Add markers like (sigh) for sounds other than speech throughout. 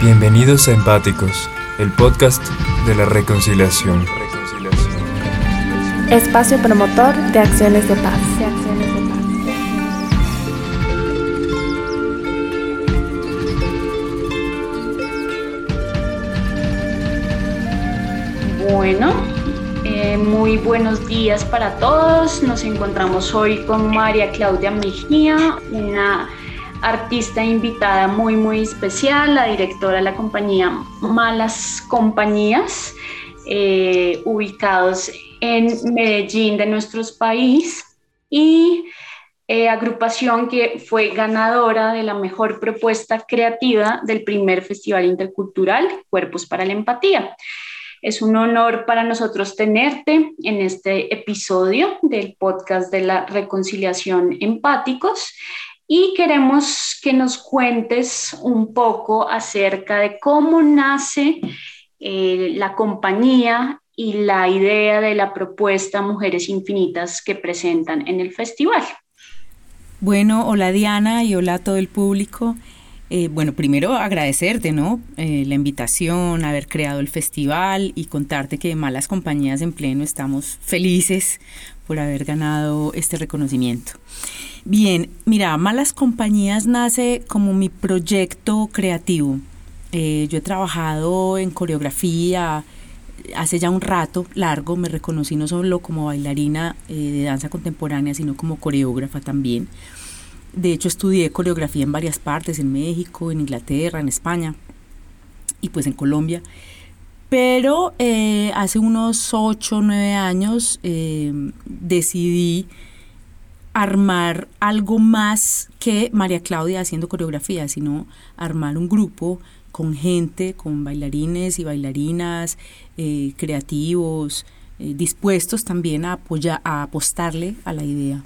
Bienvenidos a Empáticos, el podcast de la reconciliación. Espacio promotor de acciones de paz. Bueno, eh, muy buenos días para todos. Nos encontramos hoy con María Claudia Mejía, una artista invitada muy, muy especial, la directora de la compañía Malas Compañías, eh, ubicados en Medellín de nuestro país y eh, agrupación que fue ganadora de la mejor propuesta creativa del primer Festival Intercultural Cuerpos para la Empatía. Es un honor para nosotros tenerte en este episodio del podcast de la reconciliación empáticos y queremos que nos cuentes un poco acerca de cómo nace eh, la compañía y la idea de la propuesta Mujeres Infinitas que presentan en el festival. Bueno, hola Diana y hola a todo el público. Eh, bueno, primero agradecerte, ¿no? Eh, la invitación, haber creado el festival y contarte que Malas Compañías en Pleno estamos felices por haber ganado este reconocimiento. Bien, mira, Malas Compañías nace como mi proyecto creativo. Eh, yo he trabajado en coreografía hace ya un rato largo, me reconocí no solo como bailarina eh, de danza contemporánea, sino como coreógrafa también. De hecho, estudié coreografía en varias partes, en México, en Inglaterra, en España y pues en Colombia. Pero eh, hace unos 8 o 9 años decidí armar algo más que María Claudia haciendo coreografía, sino armar un grupo con gente, con bailarines y bailarinas, eh, creativos, eh, dispuestos también a, a apostarle a la idea,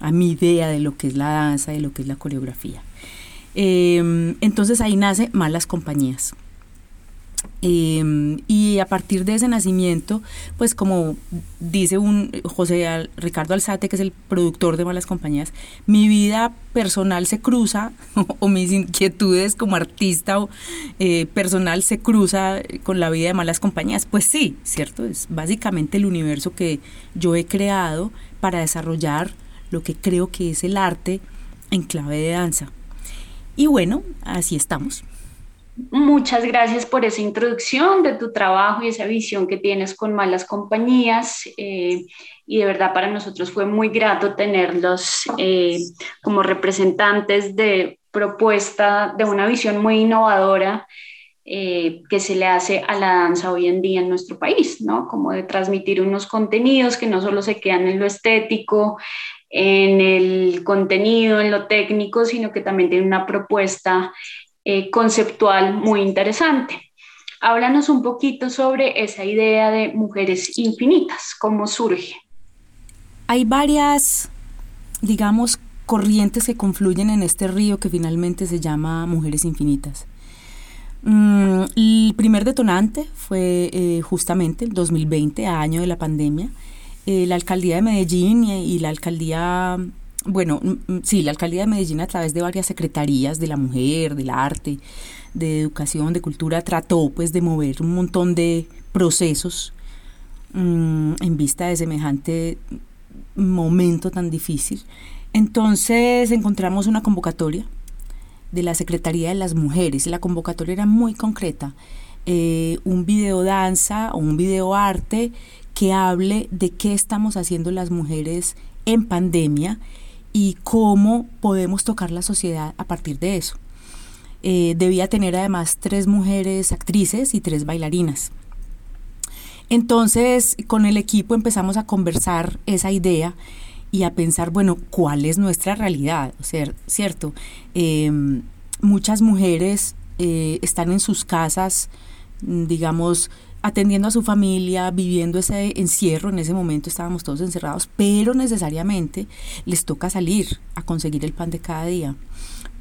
a mi idea de lo que es la danza, de lo que es la coreografía. Em, entonces ahí nace Malas Compañías. Em, y a partir de ese nacimiento, pues como dice un José Ricardo Alzate, que es el productor de Malas Compañías, mi vida personal se cruza, (laughs) o, mis inquietudes como artista o, eh, personal se cruza con la vida de Malas Compañías. Pues sí, ¿cierto? Es básicamente el universo que yo he creado para desarrollar lo que creo que es el arte en clave de danza. Y bueno, así estamos. Muchas gracias por esa introducción de tu trabajo y esa visión que tienes con malas compañías. Eh, y de verdad para nosotros fue muy grato tenerlos eh, como representantes de propuesta de una visión muy innovadora eh, que se le hace a la danza hoy en día en nuestro país, ¿no? Como de transmitir unos contenidos que no solo se quedan en lo estético, en el contenido, en lo técnico, sino que también tiene una propuesta eh, conceptual muy interesante. Háblanos un poquito sobre esa idea de mujeres infinitas, cómo surge. Hay varias, digamos, corrientes que confluyen en este río que finalmente se llama Mujeres Infinitas. Mm, el primer detonante fue eh, justamente el 2020, año de la pandemia. Eh, la alcaldía de Medellín y la alcaldía bueno, mm, mm, sí, la alcaldía de Medellín a través de varias secretarías de la mujer, del arte, de educación, de cultura, trató pues de mover un montón de procesos mm, en vista de semejante momento tan difícil. Entonces encontramos una convocatoria de la Secretaría de las Mujeres. La convocatoria era muy concreta. Eh, un video danza o un video arte que hable de qué estamos haciendo las mujeres en pandemia y cómo podemos tocar la sociedad a partir de eso. Eh, debía tener además tres mujeres actrices y tres bailarinas. Entonces, con el equipo empezamos a conversar esa idea y a pensar, bueno, ¿cuál es nuestra realidad? O sea, ¿cierto? Em, muchas mujeres eh, están en sus casas, digamos, atendiendo a su familia, viviendo ese encierro, en ese momento estábamos todos encerrados, pero necesariamente les toca salir a conseguir el pan de cada día.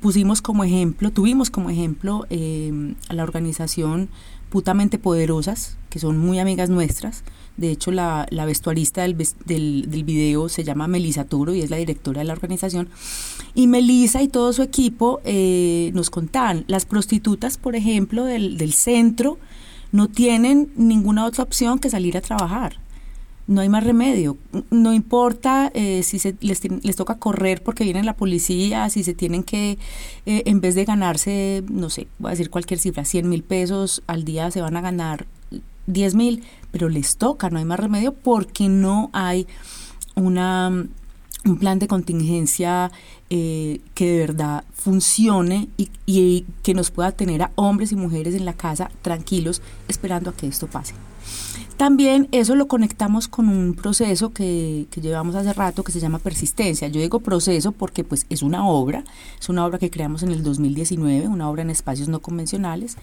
Pusimos como ejemplo, tuvimos como ejemplo eh, a la organización Putamente Poderosas, que son muy amigas nuestras. De hecho, la, la vestuarista del, del, del, video se llama Melisa Turo y es la directora de la organización. Y Melisa y todo su equipo eh, nos contaban, las prostitutas, por ejemplo, del, del centro, no tienen ninguna otra opción que salir a trabajar. No hay más remedio. No importa eh, si se, les, les, toca correr porque viene la policía, si se tienen que, eh, en vez de ganarse, no sé, voy a decir cualquier cifra, 100 mil pesos al día, se van a ganar 10 mil, pero les toca, no hay más remedio porque no hay una un plan de contingencia eh, que de verdad funcione y, y, que nos pueda tener a hombres y mujeres en la casa tranquilos esperando a que esto pase. También eso lo conectamos con un proceso que, llevamos hace rato que se llama persistencia. Yo digo proceso porque pues es una obra, es una obra que creamos en el 2019, una obra en espacios no convencionales.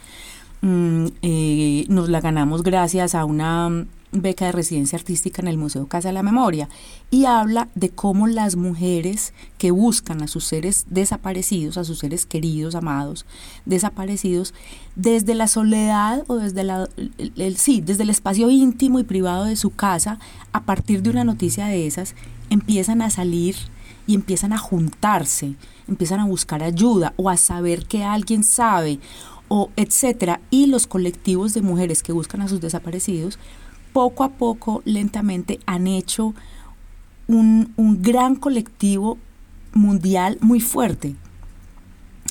Mm, eh, nos la ganamos gracias a una beca de residencia artística en el Museo Casa de la Memoria y habla de cómo las mujeres que buscan a sus seres desaparecidos, a sus seres queridos, amados, desaparecidos, desde la soledad o desde la, el, sí, desde el espacio íntimo y privado de su casa, a partir de una noticia de esas, empiezan a salir y empiezan a juntarse, empiezan a buscar ayuda o a saber que alguien sabe o etcétera. Y los colectivos de mujeres que buscan a sus desaparecidos poco a poco, lentamente, han hecho un, un gran colectivo mundial muy fuerte,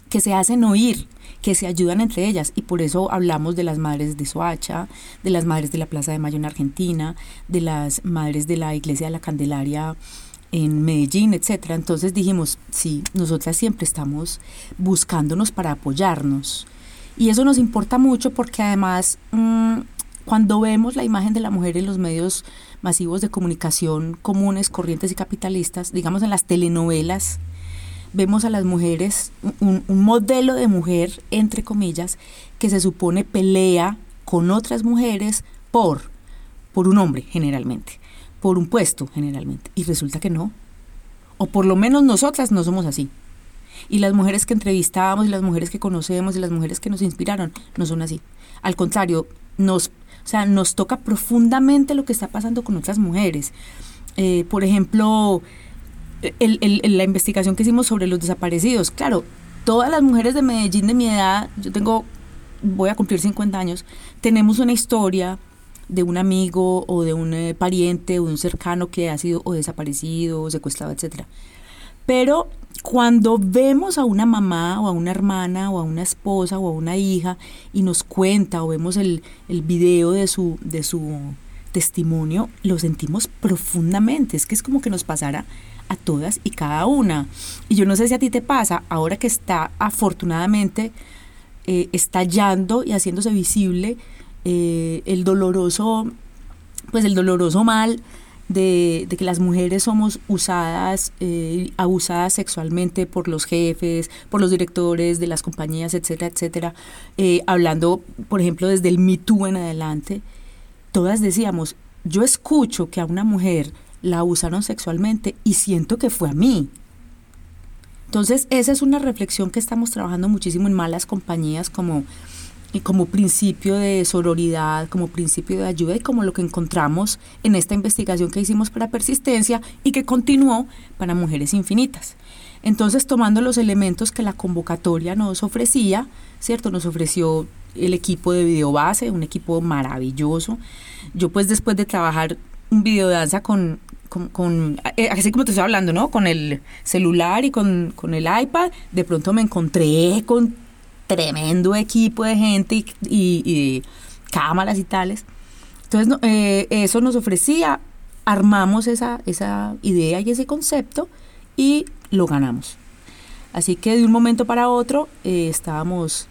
que se hacen oír, que se ayudan entre ellas. Y por eso hablamos de las madres de Soacha, de las madres de la Plaza de Mayo en Argentina, de las madres de la Iglesia de la Candelaria en Medellín, etcétera. Entonces dijimos, sí, nosotras siempre estamos buscándonos para apoyarnos. Y eso nos importa mucho porque además mmm, cuando vemos la imagen de la mujer en los medios masivos de comunicación comunes, corrientes y capitalistas, digamos en las telenovelas, vemos a las mujeres, un, modelo de mujer, entre comillas, que se supone pelea con otras mujeres por, por un hombre generalmente, por un puesto generalmente, y resulta que no. O por lo menos nosotras no somos así. Y las mujeres que entrevistamos y las mujeres que conocemos y las mujeres que nos inspiraron no son así. Al contrario, nos o sea, nos toca profundamente lo que está pasando con otras mujeres. Eh, por ejemplo, el, el, la investigación que hicimos sobre los desaparecidos. Claro, todas las mujeres de Medellín de mi edad, yo tengo, voy a cumplir 50 años, tenemos una historia de un amigo o de un eh, pariente o de un cercano que ha sido o desaparecido o secuestrado, etcétera. Pero cuando vemos a una mamá o a una hermana o a una esposa o a una hija y nos cuenta o vemos el, el video de su, de su testimonio, lo sentimos profundamente. Es que es como que nos pasara a todas y cada una. Y yo no sé si a ti te pasa, ahora que está afortunadamente eh, estallando y haciéndose visible eh, el doloroso, pues el doloroso mal de, que las mujeres somos usadas, eh, abusadas sexualmente por los jefes, por los directores de las compañías, etcétera, etcétera. Eh, hablando, por ejemplo, desde el Me Too en adelante, todas decíamos, yo escucho que a una mujer la abusaron sexualmente y siento que fue a mí. Entonces, esa es una reflexión que estamos trabajando muchísimo en malas compañías como y como principio de sororidad, como principio de ayuda y como lo que encontramos en esta investigación que hicimos para persistencia y que continuó para Mujeres Infinitas. Entonces, tomando los elementos que la convocatoria nos ofrecía, ¿cierto? Nos ofreció el equipo de videobase, un equipo maravilloso. Yo pues después de trabajar un videodanza con, con, con, eh, así como te estoy hablando, ¿no? Con el celular y con, con el iPad, de pronto me encontré con tremendo equipo de gente y, y, cámaras y tales. Entonces, eh, eso nos ofrecía, armamos esa, esa idea y ese concepto y lo ganamos. Así que de un momento para otro eh, estábamos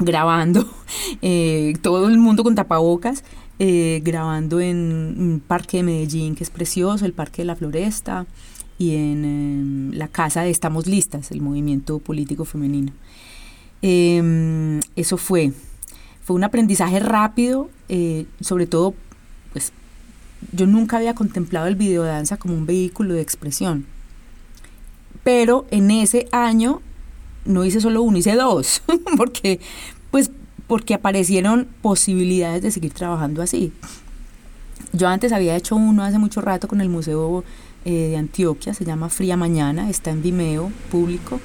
grabando, (laughs) eh, todo el mundo con tapabocas, grabando en un parque de Medellín que es precioso, el Parque de la Floresta, y en em, la casa de Estamos Listas, el movimiento político femenino. Eh, eso fue. fue un aprendizaje rápido, eh, sobre todo, pues yo nunca había contemplado el videodanza como un vehículo de expresión. Pero en ese año no hice solo uno, hice dos, (laughs) porque, pues, porque aparecieron posibilidades de seguir trabajando así. Yo antes había hecho uno hace mucho rato con el Museo eh, de Antioquia, se llama Fría Mañana, está en Vimeo público,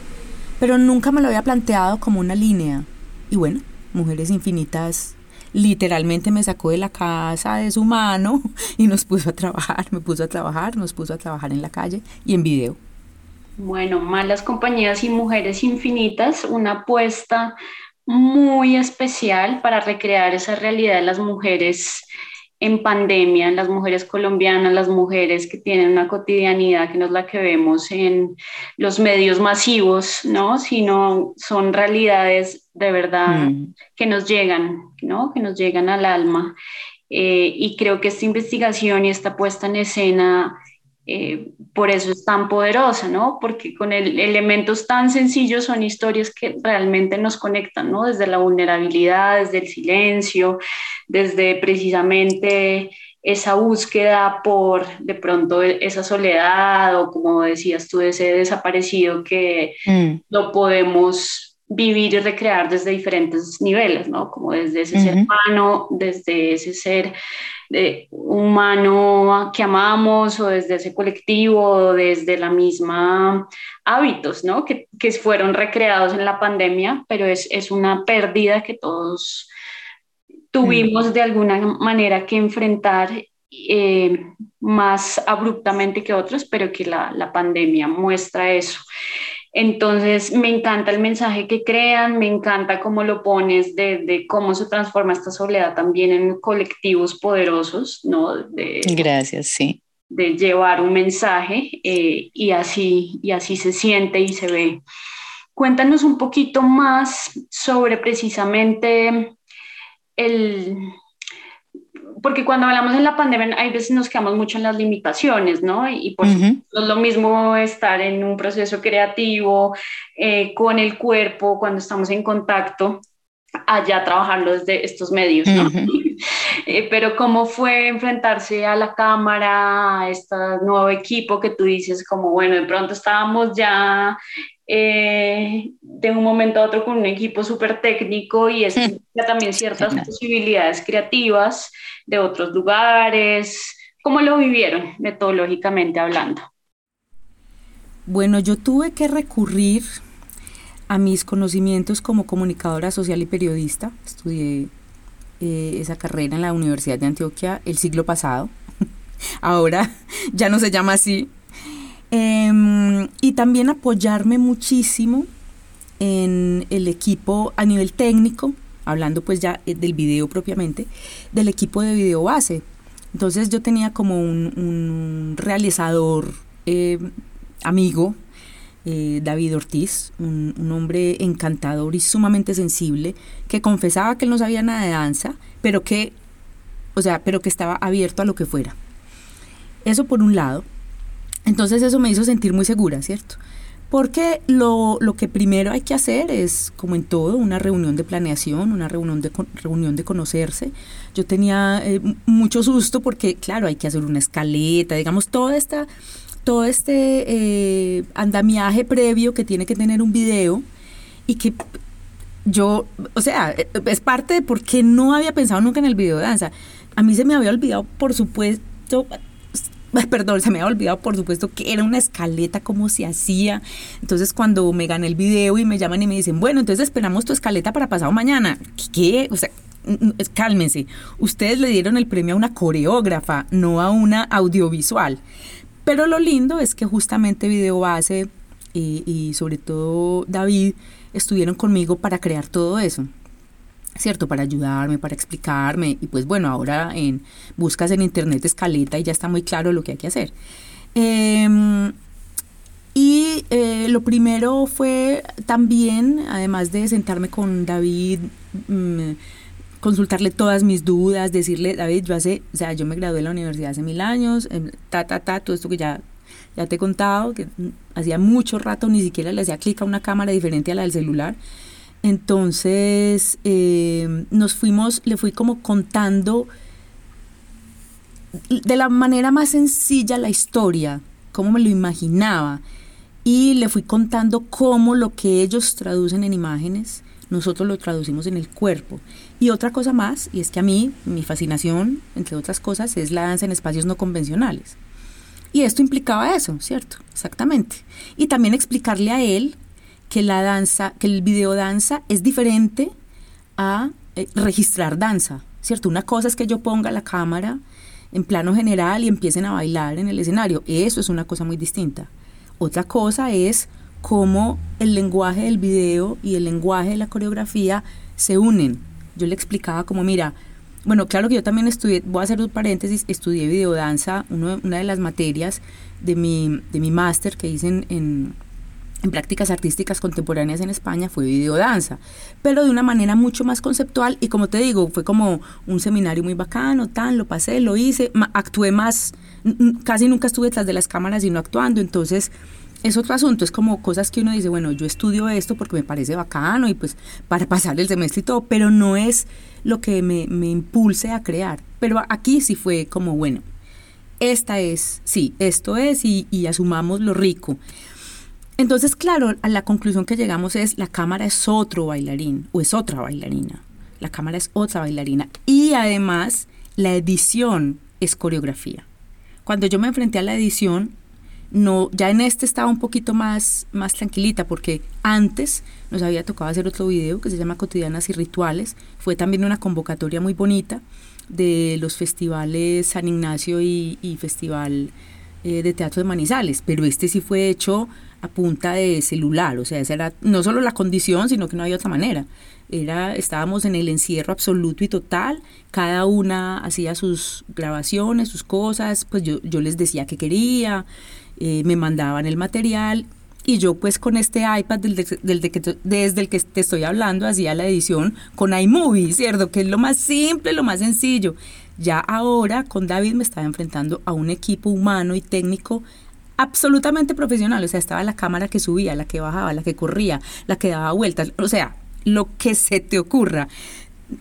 pero nunca me lo había planteado como una línea. Y bueno, Mujeres Infinitas literalmente me sacó de la casa de su mano y nos puso a trabajar, me puso a trabajar, nos puso a trabajar en la calle y en video. Bueno, Malas Compañías y Mujeres Infinitas, una apuesta muy especial para recrear esa realidad de las mujeres en pandemia, las mujeres colombianas, las mujeres que tienen una cotidianidad que no es la que vemos en los medios masivos, ¿no? Sino son realidades de verdad mm. que nos llegan, ¿no? Que nos llegan al alma. Eh, y creo que esta investigación y esta puesta en escena eh, por eso es tan poderosa, ¿no? Porque con el, elementos tan sencillos son historias que realmente nos conectan, ¿no? Desde la vulnerabilidad, desde el silencio, desde precisamente esa búsqueda por de pronto esa soledad o como decías tú, ese desaparecido que mm. lo podemos vivir y recrear desde diferentes niveles, ¿no? Como desde ese ser humano, desde ese ser de humano que amamos o desde ese colectivo o desde la misma hábitos, ¿no? Que, que fueron recreados en la pandemia, pero es, es una pérdida que todos tuvimos mm. de alguna manera que enfrentar eh, más abruptamente que otros, pero que la, la pandemia muestra eso. Entonces, me encanta el mensaje que crean, me encanta cómo lo pones de, cómo se transforma esta soledad también en colectivos poderosos, ¿no? De, Gracias, sí. De llevar un mensaje eh, y, así, y así se siente y se ve. Cuéntanos un poquito más sobre precisamente el, porque cuando hablamos de la pandemia, hay veces nos quedamos mucho en las limitaciones, ¿no? Y por es lo mismo estar en un proceso creativo eh, con el cuerpo cuando estamos en contacto, allá trabajarlo desde estos medios, ¿no? (laughs) Eh, pero cómo fue enfrentarse a la cámara, a este nuevo equipo que tú dices, como bueno, de pronto estábamos ya eh, de un momento a otro con un equipo súper técnico y es también ciertas posibilidades creativas de otros lugares. ¿Cómo lo vivieron metodológicamente hablando? Bueno, yo tuve que recurrir a mis conocimientos como comunicadora social y periodista. Estudié eh, esa carrera en la Universidad de Antioquia el siglo pasado. (laughs) Ahora (laughs) ya no se llama así, Em, y también apoyarme muchísimo en el equipo a nivel técnico, hablando pues ya eh, del video propiamente, del equipo de video base. Entonces yo tenía como un, realizador eh, amigo, eh, David Ortiz, un, hombre encantador y sumamente sensible, que confesaba que él no sabía nada de danza, pero que, o sea, pero que estaba abierto a lo que fuera. Eso por un lado. Entonces eso me hizo sentir muy segura, ¿cierto? Porque lo, que primero hay que hacer es, como en todo, una reunión de planeación, una reunión de, reunión de conocerse. Yo tenía eh, mucho susto porque, claro, hay que hacer una escaleta, digamos, toda esta, todo este eh, andamiaje previo que tiene que tener un video y que yo, o sea, es parte de por qué no había pensado nunca en el video de danza. A mí se me había olvidado, por supuesto, (laughs) perdón, se me había olvidado, por supuesto, que era una escaleta, cómo se hacía. Entonces, cuando me gané el video y me llaman y me dicen, bueno, entonces esperamos tu escaleta para pasado mañana. ¿Qué? O sea, cálmense. Ustedes le dieron el premio a una coreógrafa, no a una audiovisual. Pero lo lindo es que justamente Video Base y, y sobre todo David estuvieron conmigo para crear todo eso. ¿cierto? Para ayudarme, para explicarme. Y pues bueno, ahora en, buscas en internet escaleta y ya está muy claro lo que hay que hacer. Em, y eh, lo primero fue también, además de sentarme con David, mm, consultarle todas mis dudas, decirle, David, yo hace, o sea, yo me gradué de la universidad hace mil años, em, ta, ta, ta, todo esto que ya, ya te he contado, que hacía mucho rato ni siquiera le hacía clic a una cámara diferente a la del celular. Entonces eh, nos fuimos, le fui como contando de la manera más sencilla la historia, cómo me lo imaginaba, y le fui contando cómo lo que ellos traducen en imágenes, nosotros lo traducimos en el cuerpo. Y otra cosa más, y es que a mí, mi fascinación, entre otras cosas, es la danza en espacios no convencionales. Y esto implicaba eso, ¿cierto? Exactamente. Y también explicarle a él que la danza, que el video danza es diferente a eh, registrar danza, ¿cierto? Una cosa es que yo ponga la cámara en plano general y empiecen a bailar en el escenario. Eso es una cosa muy distinta. Otra cosa es cómo el lenguaje del video y el lenguaje de la coreografía se unen. Yo le explicaba como, mira, bueno, claro que yo también estudié, voy a hacer un paréntesis, estudié videodanza, uno, una de las materias de mi, de mi máster que hice en en prácticas artísticas contemporáneas en España fue videodanza, pero de una manera mucho más conceptual y como te digo, fue como un seminario muy bacano, tan, lo pasé, lo hice, actué más, casi nunca estuve detrás de las cámaras sino actuando, entonces es otro asunto, es como cosas que uno dice, bueno, yo estudio esto porque me parece bacano y pues para pasar el semestre y todo, pero no es lo que me, me impulse a crear, pero aquí sí fue como, bueno, esta es, sí, esto es y, y asumamos lo rico. Entonces, claro, a la conclusión que llegamos es la cámara es otro bailarín o es otra bailarina. La cámara es otra bailarina. Y además, la edición es coreografía. Cuando yo me enfrenté a la edición, no, ya en este estaba un poquito más, más tranquilita porque antes nos había tocado hacer otro video que se llama Cotidianas y Rituales. Fue también una convocatoria muy bonita de los festivales San Ignacio y, Festival eh, de Teatro de Manizales, pero este sí fue hecho a punta de celular, o sea, esa era no solo la condición, sino que no había otra manera. Era, estábamos en el encierro absoluto y total, cada una hacía sus grabaciones, sus cosas, pues yo, yo les decía que quería, eh, me mandaban el material y yo pues con este iPad desde el que te estoy hablando hacía la edición con iMovie, ¿cierto? Que es lo más simple, lo más sencillo. Ya ahora con David me estaba enfrentando a un equipo humano y técnico absolutamente profesional, o sea, estaba la cámara que subía, la que bajaba, la que corría, la que daba vueltas, o sea, lo que se te ocurra.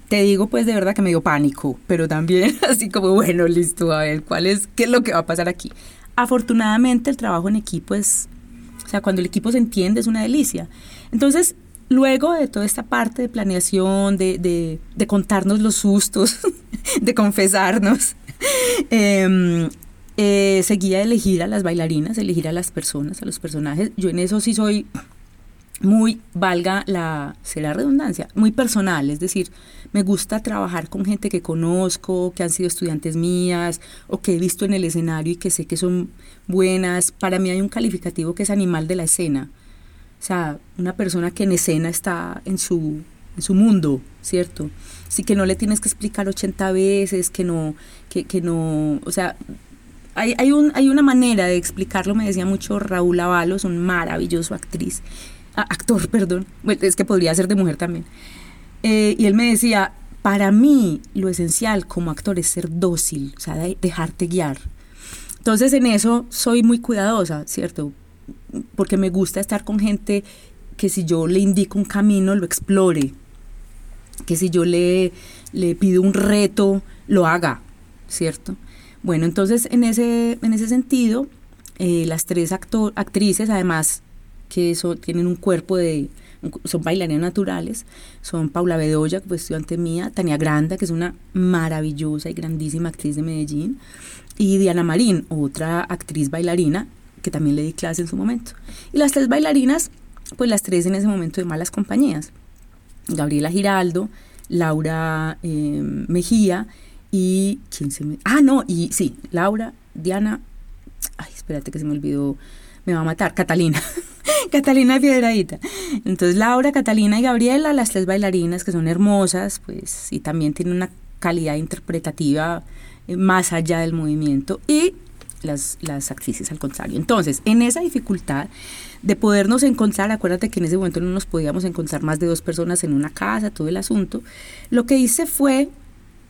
Te digo pues de verdad que me dio pánico, pero también (laughs) así como, bueno, listo, a ver, ¿cuál es, qué es lo que va a pasar aquí? Afortunadamente el trabajo en equipo es, o sea, cuando el equipo se entiende es una delicia. Entonces, luego de toda esta parte de planeación, de, de, de contarnos los sustos, (laughs) de confesarnos, (laughs) eh, eh, seguía elegir a las bailarinas, elegir a las personas, a los personajes. Yo en eso sí soy muy, valga la, redundancia, muy personal, es decir, me gusta trabajar con gente que conozco, que han sido estudiantes mías o que he visto en el escenario y que sé que son buenas. Para mí hay un calificativo que es animal de la escena. O sea, una persona que en escena está en su, en su mundo, ¿cierto? Sí que no le tienes que explicar 80 veces, que no, que, que no, o sea, hay, hay, un, hay una manera de explicarlo, me decía mucho Raúl Avalos, un maravilloso actriz, actor, (laughs) perdón, es que podría ser de mujer también. Eh, y él me decía, para mí lo esencial como actor es ser dócil, o sea, dejarte guiar. Entonces en eso soy muy cuidadosa, ¿cierto? Porque me gusta estar con gente que si yo le indico un camino, lo explore, que si yo le, le pido un reto, lo haga, ¿cierto? Bueno, entonces en ese, en ese sentido, eh, las tres actrices, además que tienen un cuerpo de, son bailarinas naturales, son Paula Bedoya, que estudiante mía, Tania Granda, que es una maravillosa y grandísima actriz de Medellín, y Diana Marín, otra actriz bailarina, que también le di clase en su momento. Y las tres bailarinas, pues las tres en ese momento de malas compañías. Gabriela Giraldo, Laura eh, Mejía y quién se me ah no y sí Laura Diana ay espérate que se me olvidó me va a matar Catalina (laughs) (laughs) Catalina Piedradita entonces Laura Catalina y Gabriela las tres bailarinas que son hermosas pues y también tienen una calidad interpretativa eh, más allá del movimiento y las, las actrices al contrario. Entonces, en esa dificultad de podernos encontrar, acuérdate que en ese momento no nos podíamos encontrar más de dos personas en una casa, todo el asunto, lo que hice fue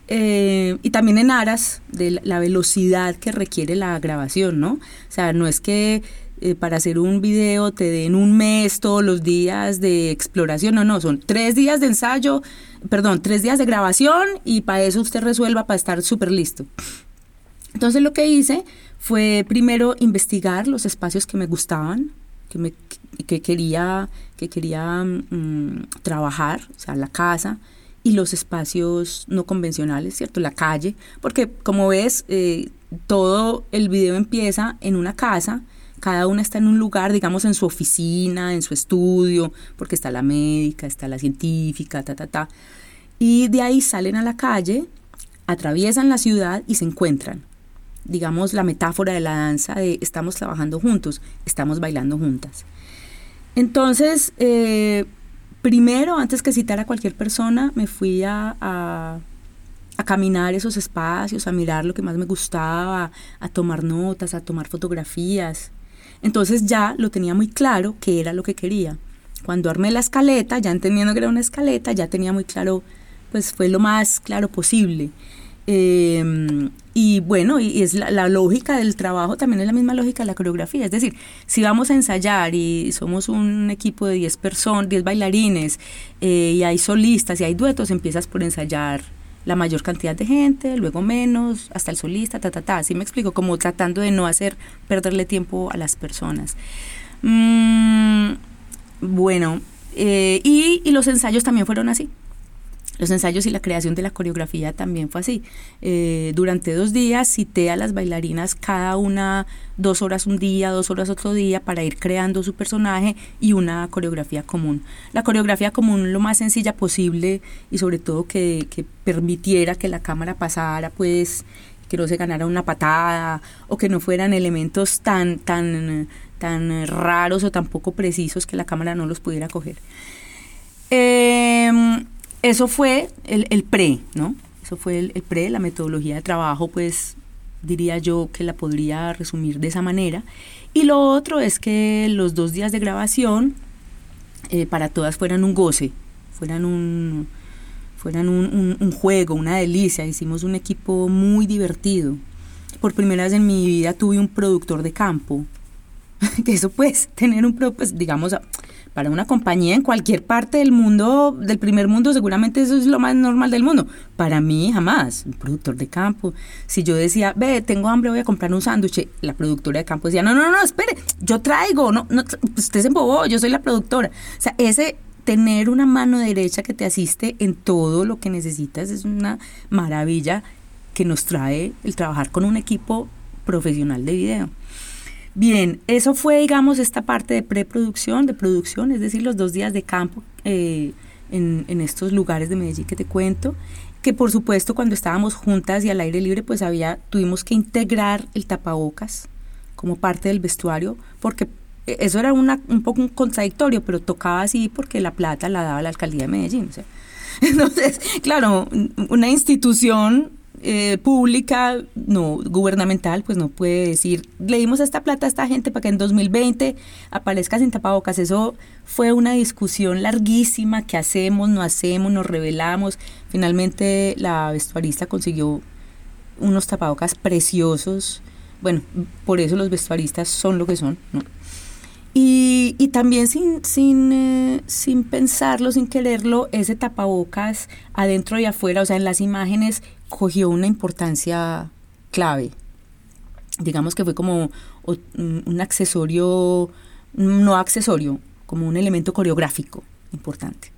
eh, y también en aras de la velocidad que requiere la grabación, ¿no? O sea, no es que eh, para hacer un video te den un mes todos los días de exploración. No, no, son tres días de ensayo, perdón, tres días de grabación y para eso usted resuelva para estar súper listo. Entonces lo que hice fue primero investigar los espacios que me gustaban, que, me, que quería, que quería mm, trabajar, o sea, la casa y los espacios no convencionales, ¿cierto? La calle, porque como ves, eh, todo el video empieza en una casa, cada una está en un lugar, digamos, en su oficina, en su estudio, porque está la médica, está la científica, ta, ta, ta. Y de ahí salen a la calle, atraviesan la ciudad y se encuentran digamos, la metáfora de la danza de estamos trabajando juntos, estamos bailando juntas. Entonces, eh, primero, antes que citar a cualquier persona, me fui a, a, caminar esos espacios, a mirar lo que más me gustaba, a tomar notas, a tomar fotografías. Entonces ya lo tenía muy claro qué era lo que quería. Cuando armé la escaleta, ya entendiendo que era una escaleta, ya tenía muy claro, pues fue lo más claro posible. Em, y bueno, y, es la, lógica del trabajo también es la misma lógica de la coreografía. Es decir, si vamos a ensayar y somos un equipo de 10 personas, 10 bailarines, eh, y hay solistas y hay duetos, empiezas por ensayar la mayor cantidad de gente, luego menos, hasta el solista, ta, ta, ta. Así me explico, como tratando de no hacer perderle tiempo a las personas. Mm, bueno, eh, y los ensayos también fueron así. Los ensayos y la creación de la coreografía también fue así. Eh, durante dos días cité a las bailarinas cada una dos horas un día, dos horas otro día para ir creando su personaje y una coreografía común. La coreografía común lo más sencilla posible y sobre todo que, que permitiera que la cámara pasara pues que no se ganara una patada o que no fueran elementos tan, tan, tan raros o tan poco precisos que la cámara no los pudiera coger. Eh, eso fue el, el, pre, ¿no? Eso fue el, pre, la metodología de trabajo, pues diría yo que la podría resumir de esa manera. Y lo otro es que los dos días de grabación eh, para todas fueran un goce, fueran un, fueran un, un, juego, una delicia. Hicimos un equipo muy divertido. Por primera vez en mi vida tuve un productor de campo. (laughs) que eso pues, (laughs) tener un, pues digamos, para una compañía en cualquier parte del mundo, del primer mundo, seguramente eso es lo más normal del mundo. Para mí, jamás. Un productor de campo. Si yo decía, ve, tengo hambre, voy a comprar un sándwich, la productora de campo decía, no, no, no, espere, yo traigo, no, no, usted se embobó, yo soy la productora. O sea, ese tener una mano derecha que te asiste en todo lo que necesitas es una maravilla que nos trae el trabajar con un equipo profesional de video. Bien, eso fue, digamos, esta parte de preproducción, de producción, es decir, los dos días de campo eh, en, en, estos lugares de Medellín que te cuento, que por supuesto cuando estábamos juntas y al aire libre, pues había, tuvimos que integrar el tapabocas como parte del vestuario, porque eso era una, un poco un contradictorio, pero tocaba así porque la plata la daba la alcaldía de Medellín. O sea. (laughs) Entonces, claro, una institución eh, pública, no gubernamental, pues no puede decir, le dimos esta plata a esta gente para que en 2020 aparezca sin tapabocas. Eso fue una discusión larguísima, ¿qué hacemos? ¿No hacemos? ¿Nos revelamos? Finalmente la vestuarista consiguió unos tapabocas preciosos. Bueno, por eso los vestuaristas son lo que son. Y, y, también sin, sin, eh, sin pensarlo, sin quererlo, ese tapabocas adentro y afuera, o sea, en las imágenes cogió una importancia clave. Digamos que fue como un accesorio, no accesorio, como un elemento coreográfico importante.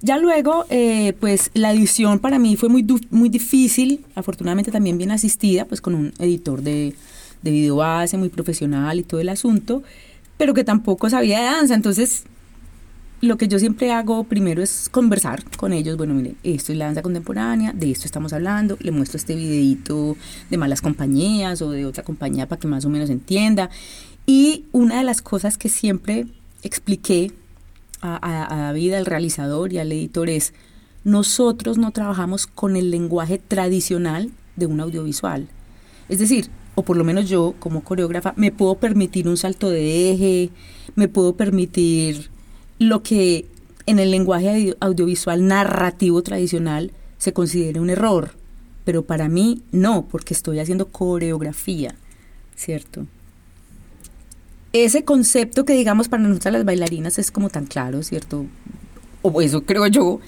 Ya luego, eh, pues la edición para mí fue muy, muy difícil, afortunadamente también bien asistida, pues con un editor de, de video base muy profesional y todo el asunto, pero que tampoco sabía de danza, entonces lo que yo siempre hago primero es conversar con ellos. Bueno, miren, esto es la danza contemporánea, de esto estamos hablando. Le muestro este videito de malas compañías o de otra compañía para que más o menos entienda. Y una de las cosas que siempre expliqué a, a David, al realizador y al editor es, nosotros no trabajamos con el lenguaje tradicional de un audiovisual. Es decir, o por lo menos yo como coreógrafa, me puedo permitir un salto de eje, me puedo permitir lo que en el lenguaje audiovisual narrativo tradicional se considera un error, pero para mí no, porque estoy haciendo coreografía, ¿cierto? ese concepto que digamos para nosotras las bailarinas es como tan claro, ¿cierto? O eso creo yo.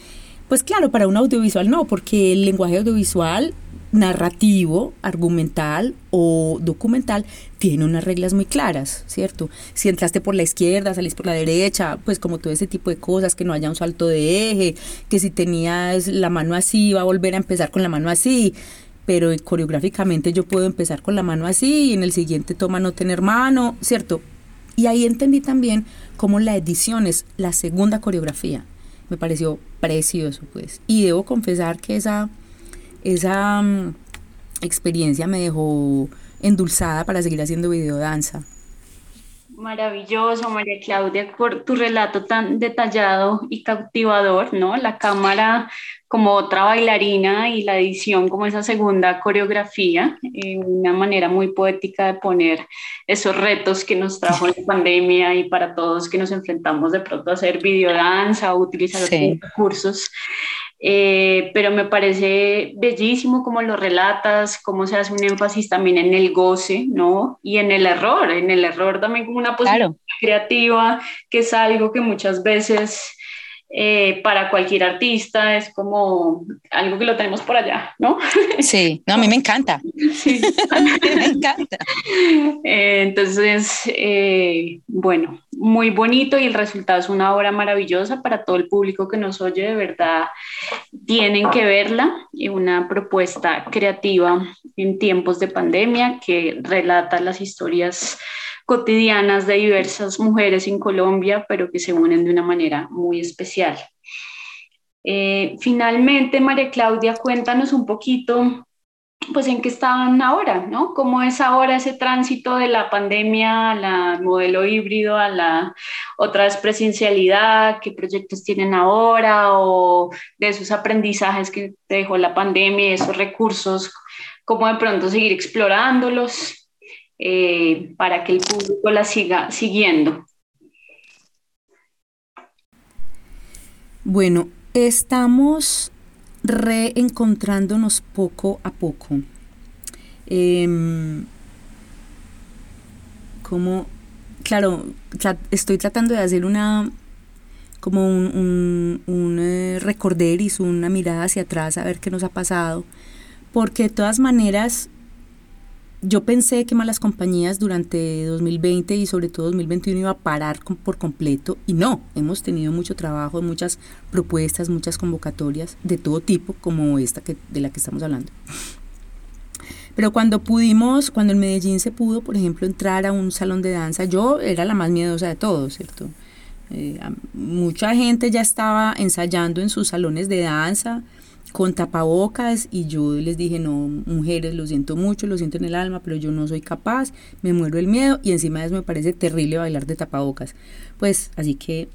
Pues claro, para un audiovisual no, porque el lenguaje audiovisual narrativo, argumental o documental tiene unas reglas muy claras, ¿cierto? Si entraste por la izquierda, salís por la derecha, pues como todo ese tipo de cosas, que no haya un salto de eje, que si tenías la mano así, va a volver a empezar con la mano así, pero coreográficamente yo puedo empezar con la mano así y en el siguiente toma no tener mano, ¿cierto? Y ahí entendí también cómo la edición es la segunda coreografía. Me pareció precioso, pues. Y debo confesar que esa esa mm, experiencia me dejó endulzada para seguir haciendo videodanza. Maravilloso, María Claudia, por tu relato tan detallado y cautivador, ¿no? La cámara como otra bailarina y la edición como esa segunda coreografía, eh, una manera muy poética de poner esos retos que nos trajo la pandemia y para todos que nos enfrentamos de pronto a hacer videodanza o utilizar sí. recursos. Eh, pero me parece bellísimo cómo lo relatas, cómo se hace un énfasis también en el goce, ¿no? Y en el error, en el error también como una posibilidad creativa, que es algo que muchas veces eh, para cualquier artista es como algo que lo tenemos por allá, ¿no? (laughs) Sí, no, a mí me encanta. Sí. a (laughs) mí me encanta. Eh, entonces, eh, bueno, muy bonito y el resultado es una obra maravillosa para todo el público que nos oye, de verdad, tienen que verla, y una propuesta creativa en tiempos de pandemia que relata las historias cotidianas de diversas mujeres en Colombia, pero que se unen de una manera muy especial. Eh, finalmente, María Claudia, cuéntanos un poquito, pues en qué estaban ahora, ¿no? ¿Cómo es ahora ese tránsito de la pandemia al modelo híbrido, a la otra vez presencialidad? ¿Qué proyectos tienen ahora? O de esos aprendizajes que te dejó la pandemia, esos recursos, ¿cómo de pronto seguir explorándolos? Eh, para que el público la siga siguiendo. Bueno, estamos reencontrándonos poco a poco. Em, como, claro, estoy tratando de hacer una, como un, un, un eh, recorderis, una mirada hacia atrás a ver qué nos ha pasado, porque de todas maneras yo pensé que Malas Compañías durante 2020 y sobre todo 2021 iba a parar por completo y no, hemos tenido mucho trabajo, muchas propuestas, muchas convocatorias de todo tipo como esta que, de la que estamos hablando. Pero cuando pudimos, cuando en Medellín se pudo, por ejemplo, entrar a un salón de danza, yo era la más miedosa de todos, ¿cierto? Eh, mucha gente ya estaba ensayando en sus salones de danza, con tapabocas y yo les dije, no, mujeres, lo siento mucho, lo siento en el alma, pero yo no soy capaz, me muero el miedo y encima de eso me parece terrible bailar de tapabocas. Pues así que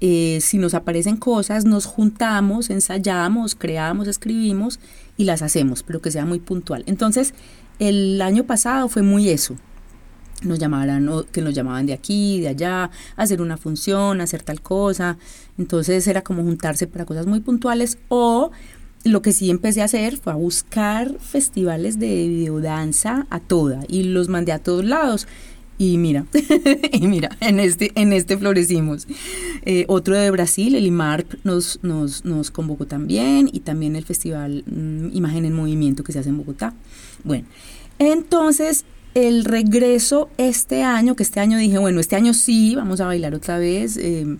eh, si nos aparecen cosas, nos juntamos, ensayamos, creamos, escribimos y las hacemos, pero que sea muy puntual. Entonces, el año pasado fue muy eso, nos llamaran, que nos llamaban de aquí, de allá, hacer una función, hacer tal cosa. Entonces era como juntarse para cosas muy puntuales o lo que sí empecé a hacer fue a buscar festivales de videodanza a toda y los mandé a todos lados. Y mira, (laughs) y mira, en este, en este florecimos. Eh, otro de Brasil, el IMARP, nos, nos, nos convocó también y también el Festival mm, Imagen en Movimiento que se hace en Bogotá. Bueno, entonces el regreso este año, que este año dije, bueno, este año sí, vamos a bailar otra vez. Eh,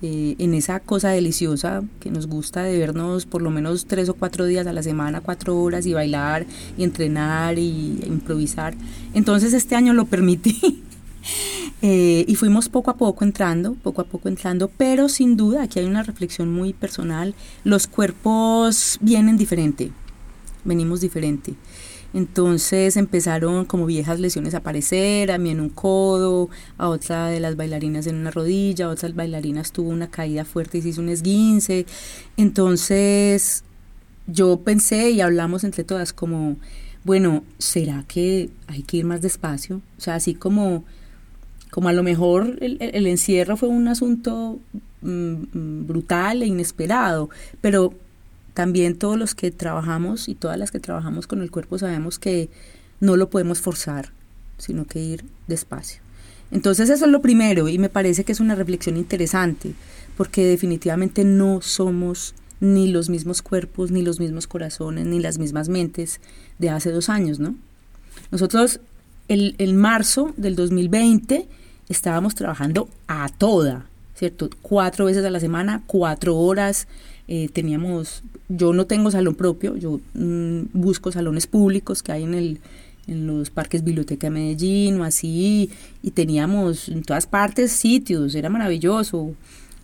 eh, en esa cosa deliciosa que nos gusta de vernos por lo menos tres o cuatro días a la semana, cuatro horas y bailar y entrenar y improvisar. Entonces este año lo permití (laughs) eh, y fuimos poco a poco entrando, poco a poco entrando, pero sin duda aquí hay una reflexión muy personal. Los cuerpos vienen diferente, venimos diferente. Entonces empezaron como viejas lesiones a aparecer, a mí en un codo, a otra de las bailarinas en una rodilla, a otras bailarinas tuvo una caída fuerte y se hizo un esguince. Entonces yo pensé y hablamos entre todas como, bueno, ¿será que hay que ir más despacio? O sea, así como, como a lo mejor el, el encierro fue un asunto mm, mm, brutal e inesperado, pero también todos los que trabajamos y todas las que trabajamos con el cuerpo sabemos que no lo podemos forzar, sino que ir despacio. Entonces eso es lo primero y me parece que es una reflexión interesante, porque definitivamente no somos ni los mismos cuerpos, ni los mismos corazones, ni las mismas mentes de hace dos años, ¿no? Nosotros el, el marzo del 2020 estábamos trabajando a toda, ¿cierto? Cuatro veces a la semana, cuatro horas. Eh, teníamos, yo no tengo salón propio, yo mm, busco salones públicos que hay en el en los parques Biblioteca de Medellín o así, y teníamos en todas partes sitios, era maravilloso.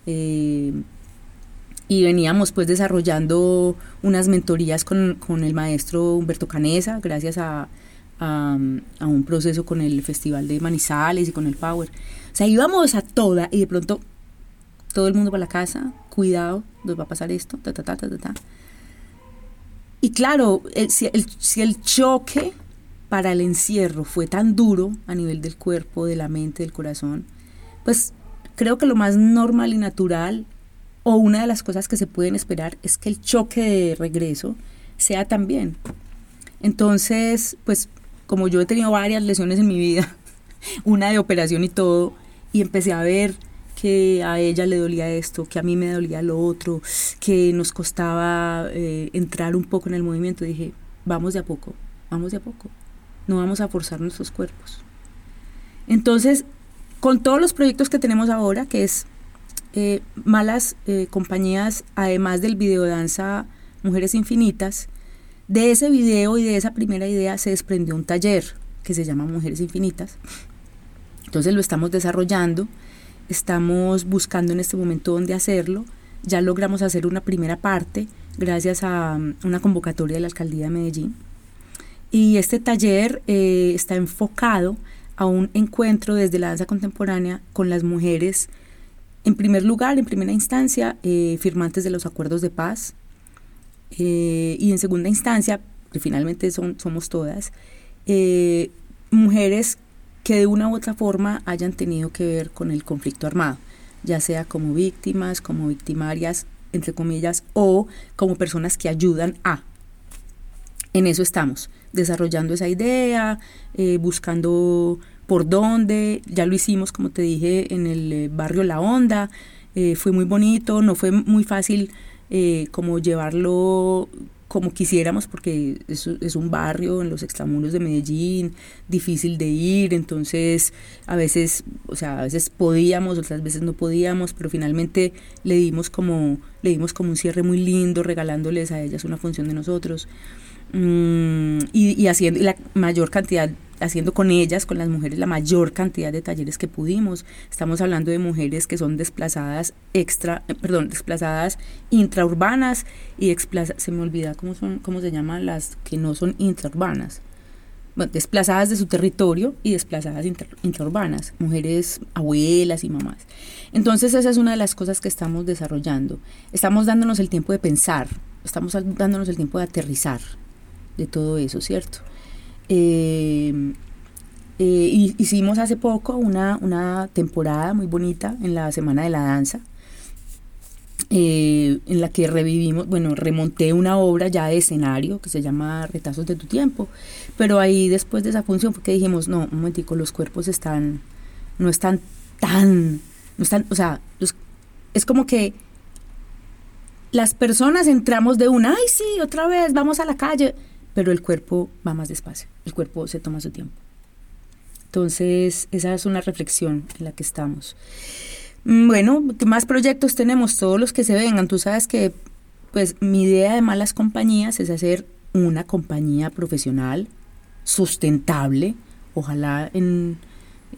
Eh, y veníamos pues desarrollando unas mentorías con, con el maestro Humberto Canesa, gracias a, a, a, un proceso con el Festival de Manizales y con el Power. O sea, íbamos a toda y de pronto todo el mundo para la casa, cuidado, nos va a pasar esto, ta, ta, ta, ta, ta. Y claro, el, si, el, si el choque para el encierro fue tan duro a nivel del cuerpo, de la mente, del corazón, pues creo que lo más normal y natural o una de las cosas que se pueden esperar es que el choque de regreso sea también. Entonces, pues como yo he tenido varias lesiones en mi vida, (laughs) una de operación y todo, y empecé a ver que a ella le dolía esto, que a mí me dolía lo otro, que nos costaba eh, entrar un poco en el movimiento. Dije, vamos de a poco, vamos de a poco, no vamos a forzar nuestros cuerpos. Entonces, con todos los proyectos que tenemos ahora, que es eh, malas eh, compañías, además del videodanza Mujeres Infinitas, de ese video y de esa primera idea se desprendió un taller que se llama Mujeres Infinitas. Entonces lo estamos desarrollando Estamos buscando en este momento dónde hacerlo. Ya logramos hacer una primera parte gracias a um, una convocatoria de la Alcaldía de Medellín. Y este taller eh, está enfocado a un encuentro desde la danza contemporánea con las mujeres, en primer lugar, en primera instancia, eh, firmantes de los acuerdos de paz, eh, y en segunda instancia, que finalmente son, somos todas, mujeres que de una u otra forma hayan tenido que ver con el conflicto armado, ya sea como víctimas, como victimarias, entre comillas, o como personas que ayudan a. En eso estamos, desarrollando esa idea, eh, buscando por dónde, ya lo hicimos, como te dije, en el eh, barrio La Honda, eh, fue muy bonito, no fue muy fácil como llevarlo como quisiéramos porque es, es, un barrio en los extramuros de Medellín, difícil de ir, entonces a veces, o sea, a veces podíamos, otras veces no podíamos, pero finalmente le dimos como, le dimos como un cierre muy lindo, regalándoles a ellas una función de nosotros. Mm, y, y, haciendo la mayor cantidad haciendo con ellas, con las mujeres, la mayor cantidad de talleres que pudimos. Estamos hablando de mujeres que son desplazadas extra, eh, perdón, desplazadas intraurbanas y desplazadas, se me olvida cómo son, cómo se llaman las que no son intraurbanas. Bueno, desplazadas de su territorio y desplazadas intraurbanas, mujeres abuelas y mamás. Entonces esa es una de las cosas que estamos desarrollando. Estamos dándonos el tiempo de pensar, estamos dándonos el tiempo de aterrizar de todo eso, ¿cierto? Eh, eh, hicimos hace poco una, una, temporada muy bonita en la Semana de la Danza, eh, en la que revivimos, bueno, remonté una obra ya de escenario que se llama Retazos de tu tiempo, pero ahí después de esa función fue que dijimos, no, un momentico, los cuerpos están, no están tan, no están, o sea, es como que las personas entramos de una, ay sí, otra vez, vamos a la calle, pero el cuerpo va más despacio, el cuerpo se toma su tiempo. Entonces, esa es una reflexión en la que estamos. Mm, bueno, ¿qué más proyectos tenemos? Todos los que se vengan. Tú sabes que, pues, mi idea de malas compañías es hacer una compañía profesional, sustentable, ojalá en,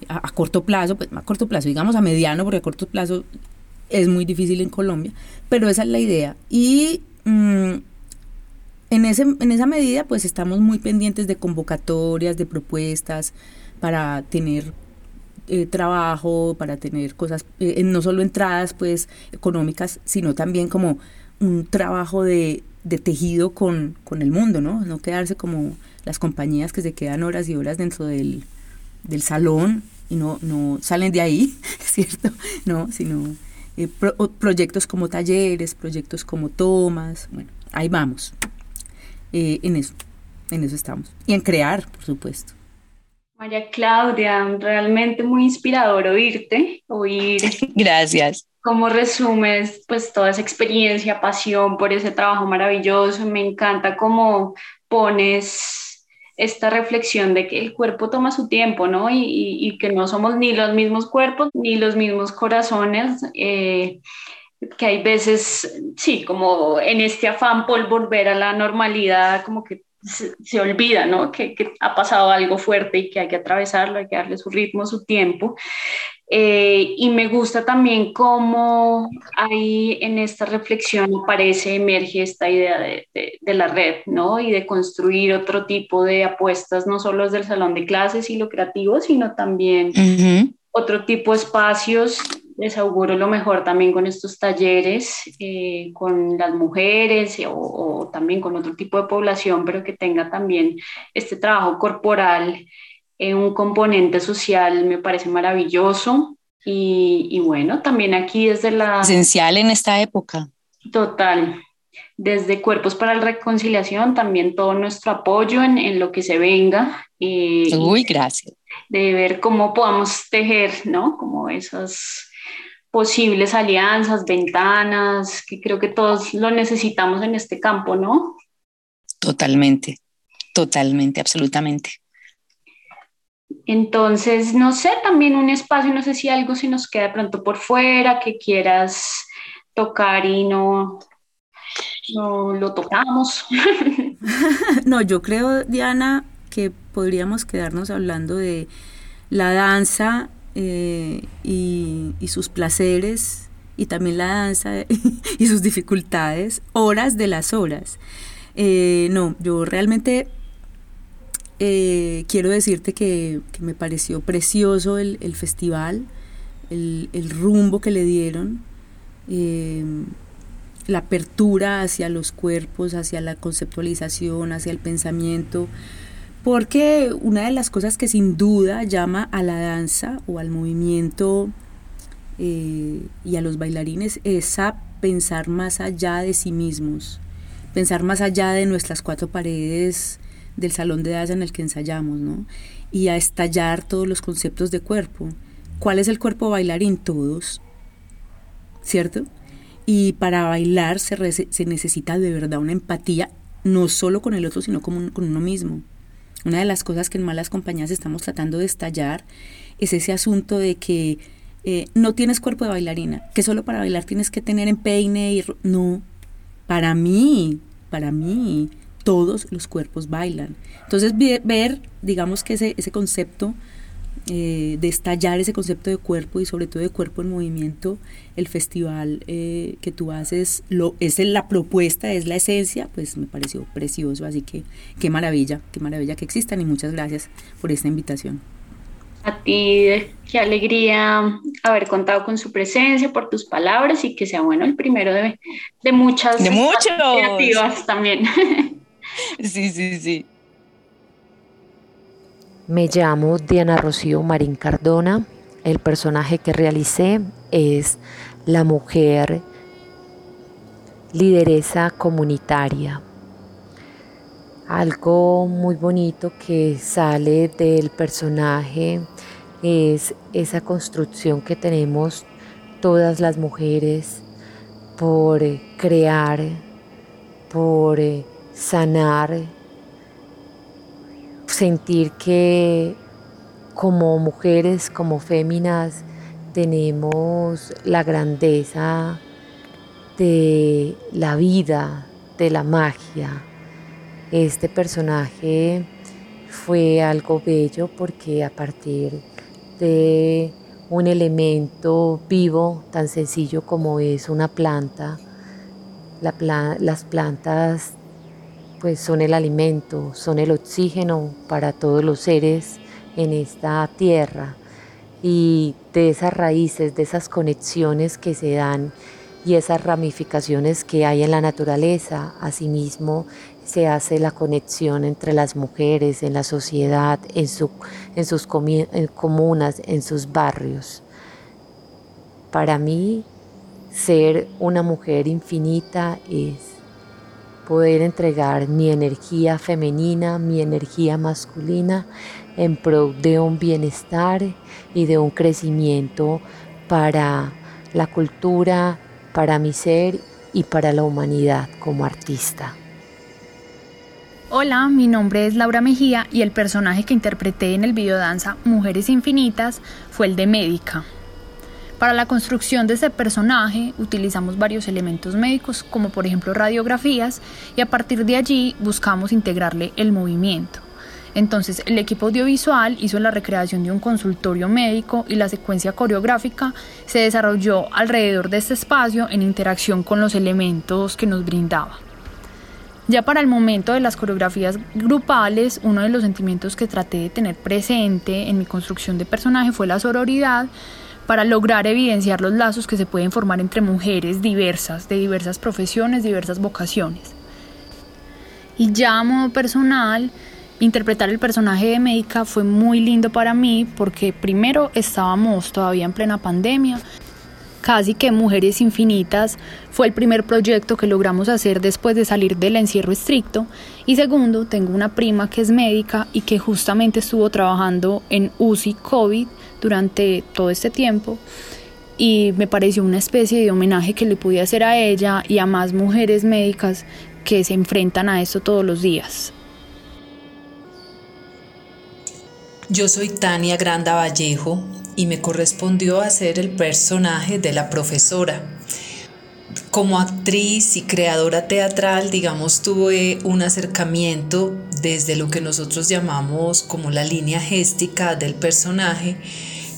a, corto plazo, pues a corto plazo, digamos a mediano, porque a corto plazo es muy difícil en Colombia, pero esa es la idea. Y mm, en, ese, en esa medida, pues estamos muy pendientes de convocatorias, de propuestas para tener eh, trabajo, para tener cosas, eh, no solo entradas pues económicas, sino también como un trabajo de, de tejido con, con, el mundo, ¿no? No quedarse como las compañías que se quedan horas y horas dentro del, del salón y no, no salen de ahí, (laughs) ¿cierto? No, sino eh, proyectos como talleres, proyectos como tomas, bueno, ahí vamos. Eh, en eso, en eso estamos. Y en crear, por supuesto. María Claudia, realmente muy inspirador oírte, oír. (laughs) Gracias. Cómo resumes pues toda esa experiencia, pasión por ese trabajo maravilloso. Me encanta cómo pones esta reflexión de que el cuerpo toma su tiempo, ¿no? Y, y, que no somos ni los mismos cuerpos ni los mismos corazones. Eh, que hay veces, sí, como en este afán por volver a la normalidad, como que se, olvida, ¿no? Que, que, ha pasado algo fuerte y que hay que atravesarlo, hay que darle su ritmo, su tiempo. Eh, y me gusta también cómo ahí en esta reflexión aparece, emerge esta idea de, de, la red, ¿no? Y de construir otro tipo de apuestas, no solo desde el salón de clases y lo creativo, sino también otro tipo de espacios les auguro lo mejor también con estos talleres, eh, con las mujeres o, también con otro tipo de población, pero que tenga también este trabajo corporal, eh, un componente social, me parece maravilloso. Y, y, bueno, también aquí desde la... Esencial en esta época. Total. Desde Cuerpos para la Reconciliación, también todo nuestro apoyo en, en lo que se venga. Eh, Uy, gracias. De ver cómo podamos tejer, ¿no? Como esas posibles alianzas, ventanas, que creo que todos lo necesitamos en este campo, ¿no? Totalmente, totalmente, absolutamente. Entonces, no sé, también un espacio, no sé si algo se nos queda de pronto por fuera, que quieras tocar y no, no lo tocamos. (laughs) (laughs) no, yo creo, Diana, que podríamos quedarnos hablando de la danza eh, y, sus placeres y también la danza (laughs) y sus dificultades, horas de las horas. Eh, no, yo realmente eh, quiero decirte que, me pareció precioso el, festival, el, el, rumbo que le dieron, la apertura hacia los cuerpos, hacia la conceptualización, hacia el pensamiento, porque una de las cosas que sin duda llama a la danza o al movimiento eh, y a los bailarines es a pensar más allá de sí mismos, pensar más allá de nuestras cuatro paredes del salón de danza en el que ensayamos, ¿no? Y a estallar todos los conceptos de cuerpo. ¿Cuál es el cuerpo bailarín? Todos, ¿cierto? Y para bailar se, se necesita de verdad una empatía, no solo con el otro, sino con uno mismo. Una de las cosas que en malas compañías estamos tratando de estallar es ese asunto de que eh, no tienes cuerpo de bailarina, que solo para bailar tienes que tener empeine y... No, para mí, para mí, todos los cuerpos bailan. Entonces ver, digamos que ese, ese concepto eh, de estallar ese concepto de cuerpo y sobre todo de cuerpo en movimiento, el festival eh, que tú haces, lo, es la propuesta, es la esencia, pues me pareció precioso, así que qué maravilla, qué maravilla que existan y muchas gracias por esta invitación. A ti, qué alegría haber contado con su presencia, por tus palabras y que sea bueno el primero de, de muchas de muchos también. (laughs) Sí, sí, sí. Me llamo Diana Rocío Marín Cardona. El personaje que realicé es la mujer lideresa comunitaria. Algo muy bonito que sale del personaje es esa construcción que tenemos todas las mujeres por crear, por sanar sentir que como mujeres, como féminas, tenemos la grandeza de la vida, de la magia. Este personaje fue algo bello porque a partir de un elemento vivo tan sencillo como es una planta, las plantas pues son el alimento, son el oxígeno para todos los seres en esta tierra y de esas raíces, de esas conexiones que se dan y esas ramificaciones que hay en la naturaleza, asimismo se hace la conexión entre las mujeres, en la sociedad, en, su, en sus comunas, en sus barrios. Para mí, ser una mujer infinita es poder entregar mi energía femenina, mi energía masculina en pro de un bienestar y de un crecimiento para la cultura, para mi ser y para la humanidad como artista. Hola, mi nombre es Laura Mejía y el personaje que interpreté en el videodanza Mujeres Infinitas fue el de médica. Para la construcción de ese personaje utilizamos varios elementos médicos como por ejemplo radiografías y a partir de allí buscamos integrarle el movimiento. Entonces el equipo audiovisual hizo la recreación de un consultorio médico y la secuencia coreográfica se desarrolló alrededor de este espacio en interacción con los elementos que nos brindaba. Ya para el momento de las coreografías grupales, uno de los sentimientos que traté de tener presente en mi construcción de personaje fue la sororidad para lograr evidenciar los lazos que se pueden formar entre mujeres diversas, de diversas profesiones, diversas vocaciones. Y ya a modo personal, interpretar el personaje de médica fue muy lindo para mí porque primero estábamos todavía en plena pandemia casi que Mujeres Infinitas fue el primer proyecto que logramos hacer después de salir del encierro estricto. Y segundo, tengo una prima que es médica y que justamente estuvo trabajando en UCI COVID durante todo este tiempo. Y me pareció una especie de homenaje que le pude hacer a ella y a más mujeres médicas que se enfrentan a esto todos los días. Yo soy Tania Granda Vallejo, y me correspondió hacer el personaje de la profesora. Como actriz y creadora teatral, digamos, tuve un acercamiento desde lo que nosotros llamamos como la línea géstica del personaje,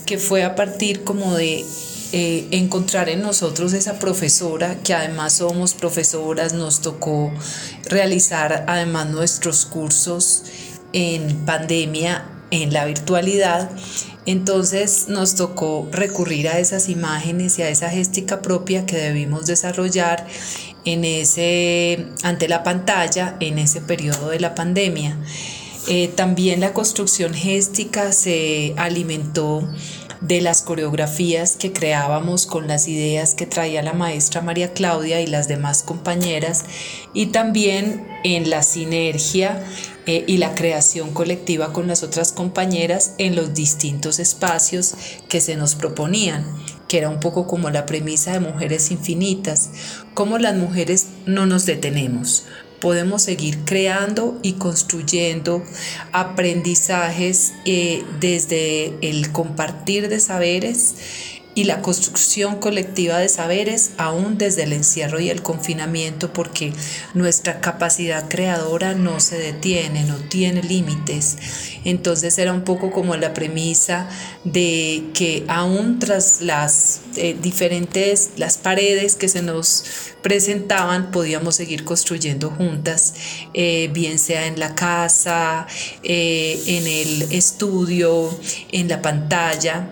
que fue a partir como de eh, encontrar en nosotros esa profesora, que además somos profesoras, nos tocó realizar además nuestros cursos en pandemia, en la virtualidad, entonces nos tocó recurrir a esas imágenes y a esa géstica propia que debimos desarrollar en ese, ante la pantalla en ese periodo de la pandemia. Eh, también la construcción géstica se alimentó de las coreografías que creábamos con las ideas que traía la maestra María Claudia y las demás compañeras y también en la sinergia eh, y la creación colectiva con las otras compañeras en los distintos espacios que se nos proponían que era un poco como la premisa de Mujeres Infinitas, como las mujeres no nos detenemos, podemos seguir creando y construyendo aprendizajes eh, desde el compartir de saberes y la construcción colectiva de saberes aún desde el encierro y el confinamiento porque nuestra capacidad creadora no se detiene, no tiene límites. Entonces era un poco como la premisa de que aún tras las eh, diferentes, las paredes que se nos presentaban, podíamos seguir construyendo juntas, eh, bien sea en la casa, eh, en el estudio, en la pantalla.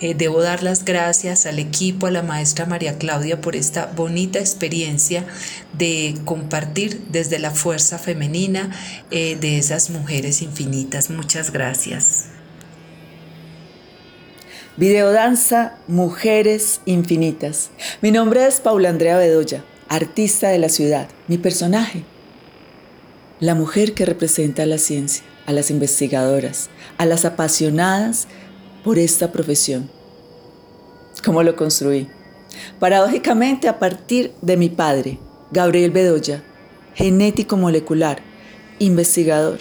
Eh, debo dar las gracias al equipo, a la maestra María Claudia por esta bonita experiencia de compartir desde la fuerza femenina eh, de esas mujeres infinitas. Muchas gracias. Videodanza Mujeres Infinitas. Mi nombre es Paula Andrea Bedoya, artista de la ciudad. Mi personaje, la mujer que representa a la ciencia, a las investigadoras, a las apasionadas por esta profesión. ¿Cómo lo construí? Paradójicamente a partir de mi padre, Gabriel Bedoya, genético molecular, investigador,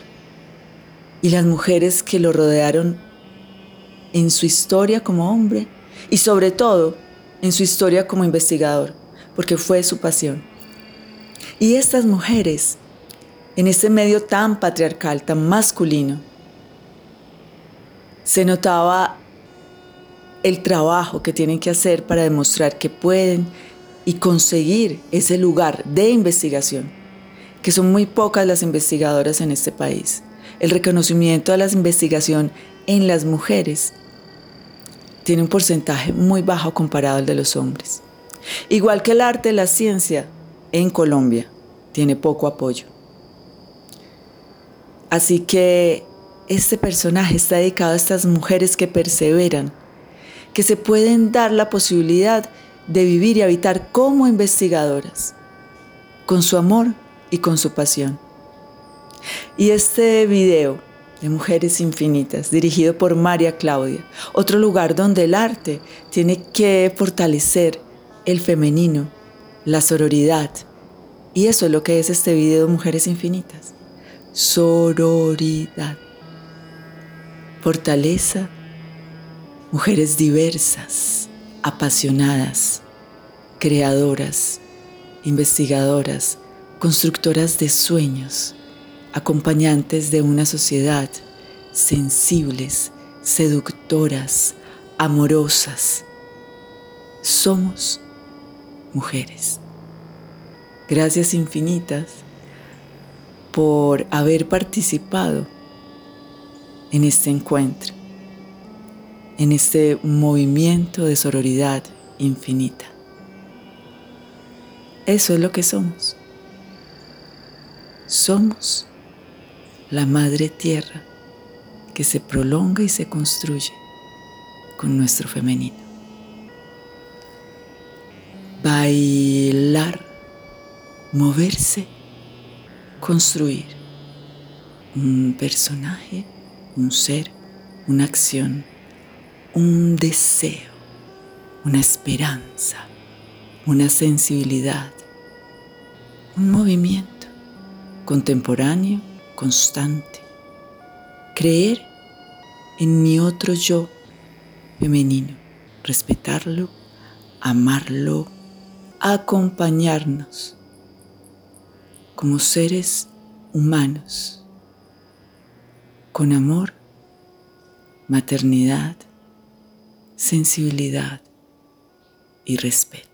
y las mujeres que lo rodearon en su historia como hombre y sobre todo en su historia como investigador, porque fue su pasión. Y estas mujeres, en este medio tan patriarcal, tan masculino, se notaba el trabajo que tienen que hacer para demostrar que pueden y conseguir ese lugar de investigación, que son muy pocas las investigadoras en este país. El reconocimiento de la investigación en las mujeres tiene un porcentaje muy bajo comparado al de los hombres. Igual que el arte la ciencia en Colombia tiene poco apoyo. Así que este personaje está dedicado a estas mujeres que perseveran, que se pueden dar la posibilidad de vivir y habitar como investigadoras, con su amor y con su pasión. Y este video de Mujeres Infinitas, dirigido por María Claudia. Otro lugar donde el arte tiene que fortalecer el femenino, la sororidad. Y eso es lo que es este video de Mujeres Infinitas. Sororidad. Fortaleza. Mujeres diversas, apasionadas, creadoras, investigadoras, constructoras de sueños acompañantes de una sociedad, sensibles, seductoras, amorosas. Somos mujeres. Gracias infinitas por haber participado en este encuentro, en este movimiento de sororidad infinita. Eso es lo que somos. Somos la madre tierra que se prolonga y se construye con nuestro femenino. Bailar, moverse, construir un personaje, un ser, una acción, un deseo, una esperanza, una sensibilidad, un movimiento contemporáneo constante. Creer en mi otro yo femenino, respetarlo, amarlo, acompañarnos como seres humanos, con amor, maternidad, sensibilidad y respeto.